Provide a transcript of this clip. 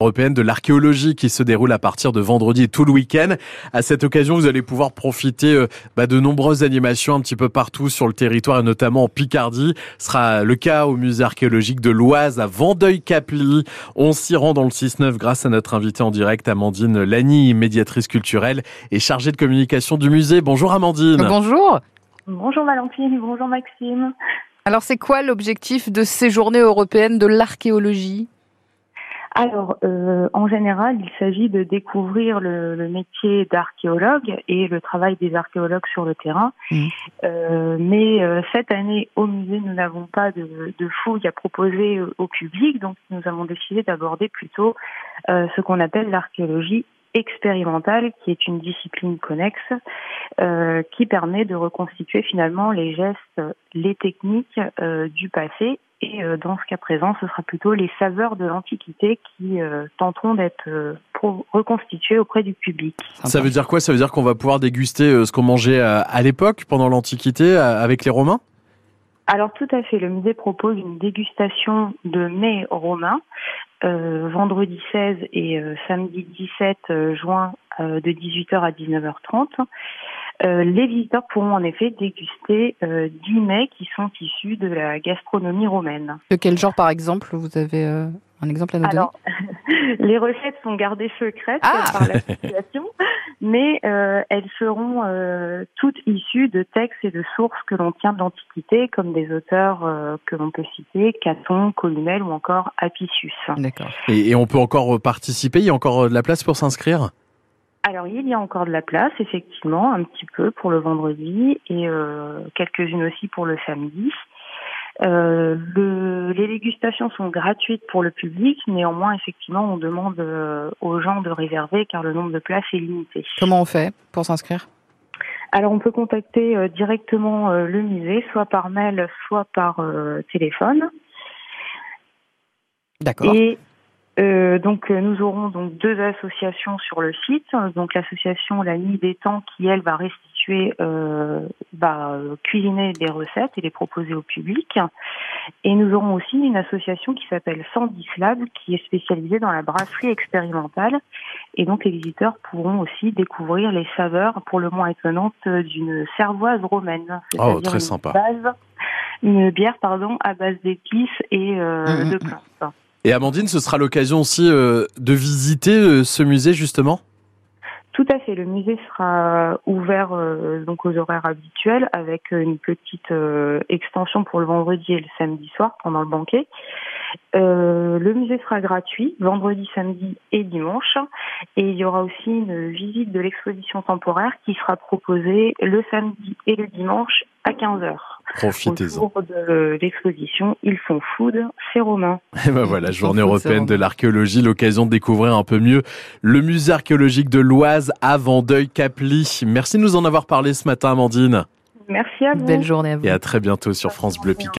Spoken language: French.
européenne de l'archéologie qui se déroule à partir de vendredi et tout le week-end. À cette occasion, vous allez pouvoir profiter euh, bah, de nombreuses animations un petit peu partout sur le territoire et notamment en Picardie. Ce sera le cas au musée archéologique de l'Oise à Vendeuil-Caply. On s'y rend dans le 6-9 grâce à notre invitée en direct, Amandine Lani, médiatrice culturelle et chargée de communication du musée. Bonjour Amandine. Bonjour. Bonjour Valentine, bonjour Maxime. Alors c'est quoi l'objectif de ces journées européennes de l'archéologie? Alors, euh, en général, il s'agit de découvrir le, métier d'archéologue et le travail des archéologues sur le terrain. Mmh. Euh, mais euh, cette année, au musée, nous n'avons pas de, de, fouilles à proposer au public, donc nous avons décidé d'aborder plutôt ce qu'on appelle l'archéologie expérimentale, qui est une discipline connexe, qui permet de reconstituer finalement les gestes, les techniques du passé et euh, dans ce cas présent, ce sera plutôt les saveurs de l'Antiquité qui euh, tenteront d'être euh, reconstituées auprès du public. Ça veut dire quoi? Ça veut dire qu'on va pouvoir déguster ce qu'on mangeait à l'époque, pendant l'Antiquité, avec les Romains? Alors tout à fait, le musée propose une dégustation de mets romains vendredi 16 et samedi 17 juin de 18h à 19h30. Euh, les visiteurs pourront en effet déguster euh, 10 mets qui sont issus de la gastronomie romaine. De quel genre par exemple Vous avez euh, un exemple à nous Alors, les recettes sont gardées secrètes ah par la situation, mais euh, elles seront toutes issues de textes et de sources que l'on tient de l'Antiquité, comme des auteurs que l'on peut citer, Caton, Columel ou encore Apicius. D'accord. Et, et on peut encore participer? Il y a encore de la place pour s'inscrire? Alors il y a encore de la place, effectivement, un petit peu pour le vendredi et euh, quelques-unes aussi pour le samedi. Euh, le, les dégustations sont gratuites pour le public, néanmoins, effectivement, on demande euh, aux gens de réserver car le nombre de places est limité. Comment on fait pour s'inscrire? Alors on peut contacter directement le musée, soit par mail, soit par téléphone. D'accord. Euh, donc euh, nous aurons donc deux associations sur le site. Donc l'association La Nuit des Temps qui elle va restituer, euh, va cuisiner des recettes et les proposer au public. Et nous aurons aussi une association qui s'appelle Sandis Lab qui est spécialisée dans la brasserie expérimentale. Et donc les visiteurs pourront aussi découvrir les saveurs pour le moins étonnantes d'une cervoise romaine. Oh très sympa. une bière pardon à base d'épices et mmh, de mmh. plantes. Et Amandine, ce sera l'occasion aussi euh, de visiter euh, ce musée justement? Tout à fait. Le musée sera ouvert euh, donc aux horaires habituels avec une petite extension pour le vendredi et le samedi soir pendant le banquet. le musée sera gratuit vendredi, samedi et dimanche. Et il y aura aussi une visite de l'exposition temporaire qui sera proposée le samedi et le dimanche à 15h. Profitez-en. Autour de l'exposition Ils font food, c'est Romain. Et ben voilà, journée européenne de l'archéologie, l'occasion de découvrir un peu mieux le musée archéologique de l'Oise à Vendeuil-Caply. Merci de nous en avoir parlé ce matin, Amandine. Merci à vous. Belle journée à vous. Et à très bientôt sur France Bleu Picard.